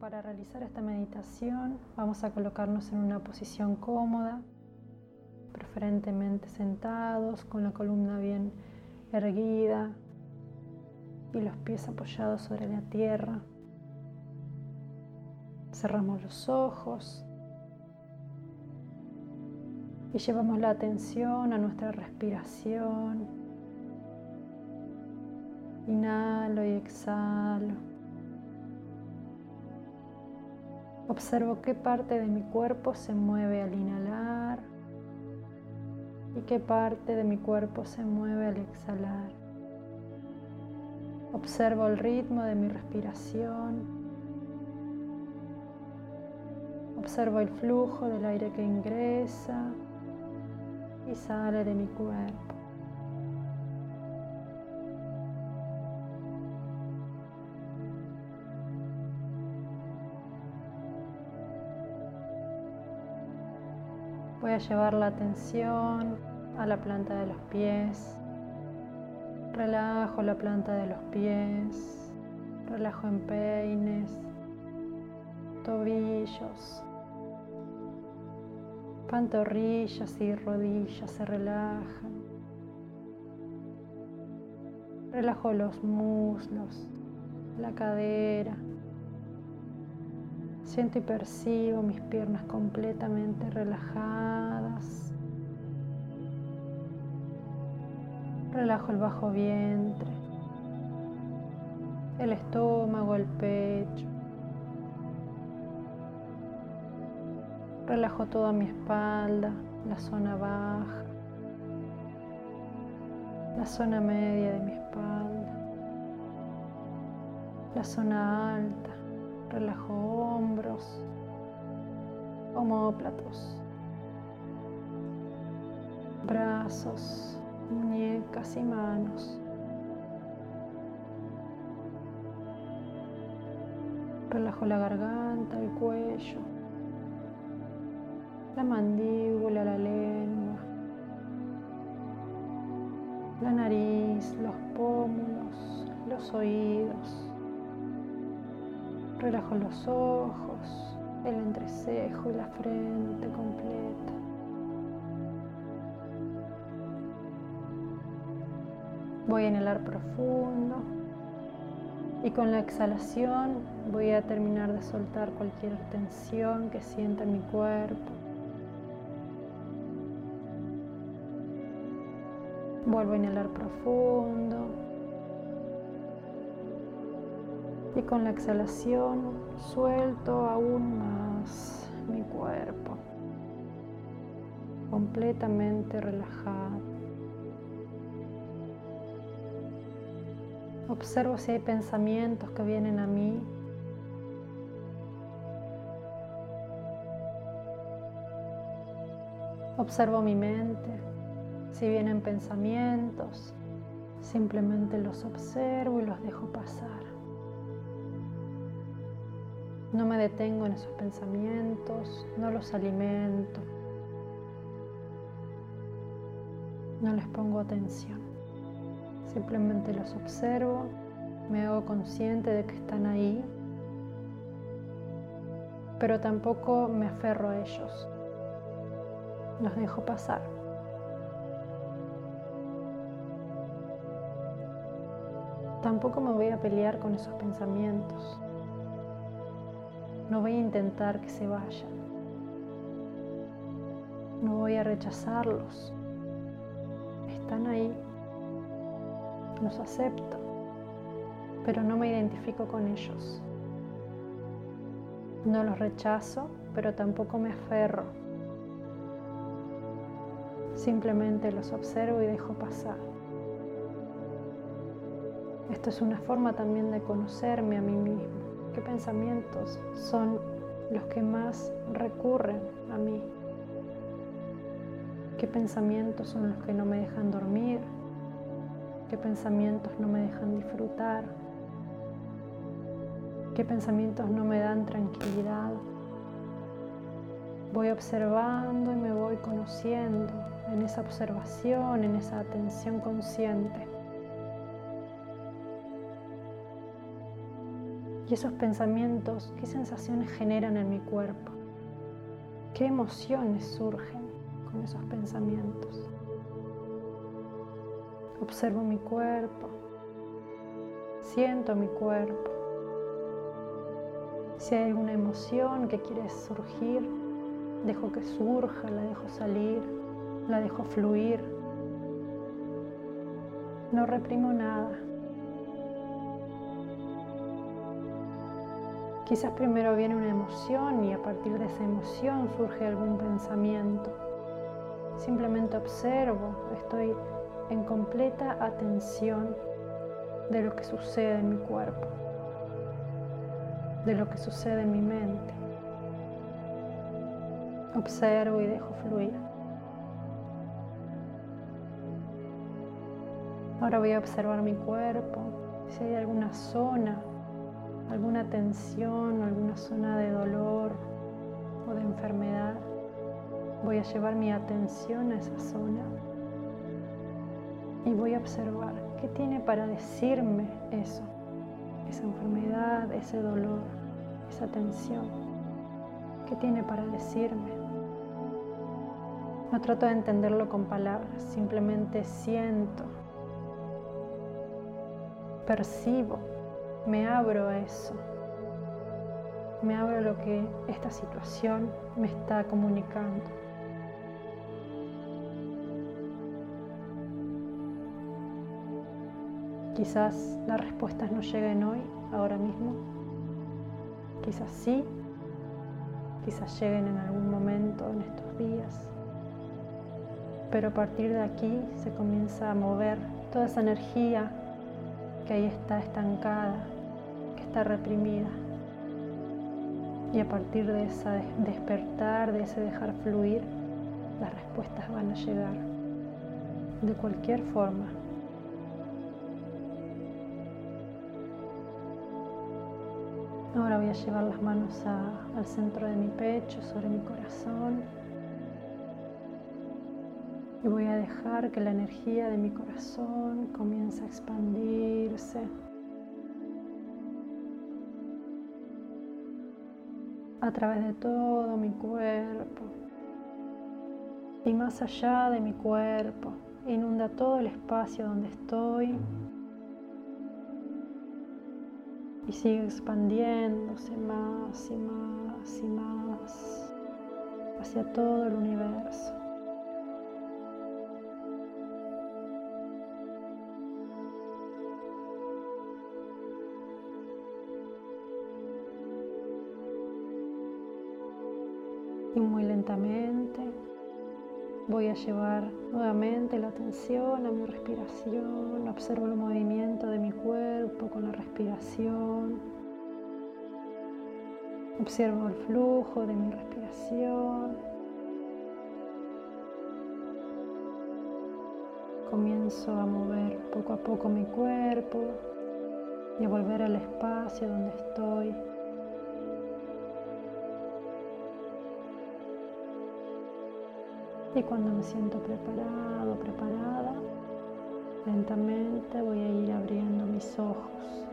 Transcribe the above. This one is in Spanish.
Para realizar esta meditación vamos a colocarnos en una posición cómoda, preferentemente sentados, con la columna bien erguida y los pies apoyados sobre la tierra. Cerramos los ojos y llevamos la atención a nuestra respiración. Inhalo y exhalo. Observo qué parte de mi cuerpo se mueve al inhalar y qué parte de mi cuerpo se mueve al exhalar. Observo el ritmo de mi respiración. Observo el flujo del aire que ingresa y sale de mi cuerpo. Voy a llevar la atención a la planta de los pies. Relajo la planta de los pies. Relajo en peines, tobillos, pantorrillas y rodillas se relajan. Relajo los muslos, la cadera, Siento y percibo mis piernas completamente relajadas. Relajo el bajo vientre, el estómago, el pecho. Relajo toda mi espalda, la zona baja, la zona media de mi espalda, la zona alta Relajo hombros, homóplatos, brazos, muñecas y manos. Relajo la garganta, el cuello, la mandíbula, la lengua, la nariz, los pómulos, los oídos. Relajo los ojos, el entrecejo y la frente completa. Voy a inhalar profundo y con la exhalación voy a terminar de soltar cualquier tensión que sienta en mi cuerpo. Vuelvo a inhalar profundo. Y con la exhalación suelto aún más mi cuerpo, completamente relajado. Observo si hay pensamientos que vienen a mí. Observo mi mente, si vienen pensamientos, simplemente los observo y los dejo pasar. No me detengo en esos pensamientos, no los alimento, no les pongo atención. Simplemente los observo, me hago consciente de que están ahí, pero tampoco me aferro a ellos. Los dejo pasar. Tampoco me voy a pelear con esos pensamientos. No voy a intentar que se vayan. No voy a rechazarlos. Están ahí. Los acepto. Pero no me identifico con ellos. No los rechazo, pero tampoco me aferro. Simplemente los observo y dejo pasar. Esto es una forma también de conocerme a mí mismo qué pensamientos son los que más recurren a mí, qué pensamientos son los que no me dejan dormir, qué pensamientos no me dejan disfrutar, qué pensamientos no me dan tranquilidad. Voy observando y me voy conociendo en esa observación, en esa atención consciente. Y esos pensamientos, ¿qué sensaciones generan en mi cuerpo? ¿Qué emociones surgen con esos pensamientos? Observo mi cuerpo, siento mi cuerpo. Si hay alguna emoción que quiere surgir, dejo que surja, la dejo salir, la dejo fluir. No reprimo nada. Quizás primero viene una emoción y a partir de esa emoción surge algún pensamiento. Simplemente observo, estoy en completa atención de lo que sucede en mi cuerpo, de lo que sucede en mi mente. Observo y dejo fluir. Ahora voy a observar mi cuerpo, si hay alguna zona alguna tensión, alguna zona de dolor o de enfermedad, voy a llevar mi atención a esa zona y voy a observar qué tiene para decirme eso, esa enfermedad, ese dolor, esa tensión, qué tiene para decirme. No trato de entenderlo con palabras, simplemente siento, percibo me abro a eso. Me abro a lo que esta situación me está comunicando. Quizás las respuestas no lleguen hoy, ahora mismo. Quizás sí. Quizás lleguen en algún momento en estos días. Pero a partir de aquí se comienza a mover toda esa energía que ahí está estancada, reprimida. Y a partir de ese despertar, de ese dejar fluir, las respuestas van a llegar de cualquier forma. Ahora voy a llevar las manos al centro de mi pecho, sobre mi corazón y voy a dejar que la energía de mi corazón comience a expandirse. A través de todo mi cuerpo y más allá de mi cuerpo. Inunda todo el espacio donde estoy y sigue expandiéndose más y más y más hacia todo el universo. Y muy lentamente. Voy a llevar nuevamente la atención a mi respiración, observo el movimiento de mi cuerpo con la respiración, observo el flujo de mi respiración, comienzo a mover poco a poco mi cuerpo y a volver al espacio donde estoy. Y cuando me siento preparado, preparada, lentamente voy a ir abriendo mis ojos.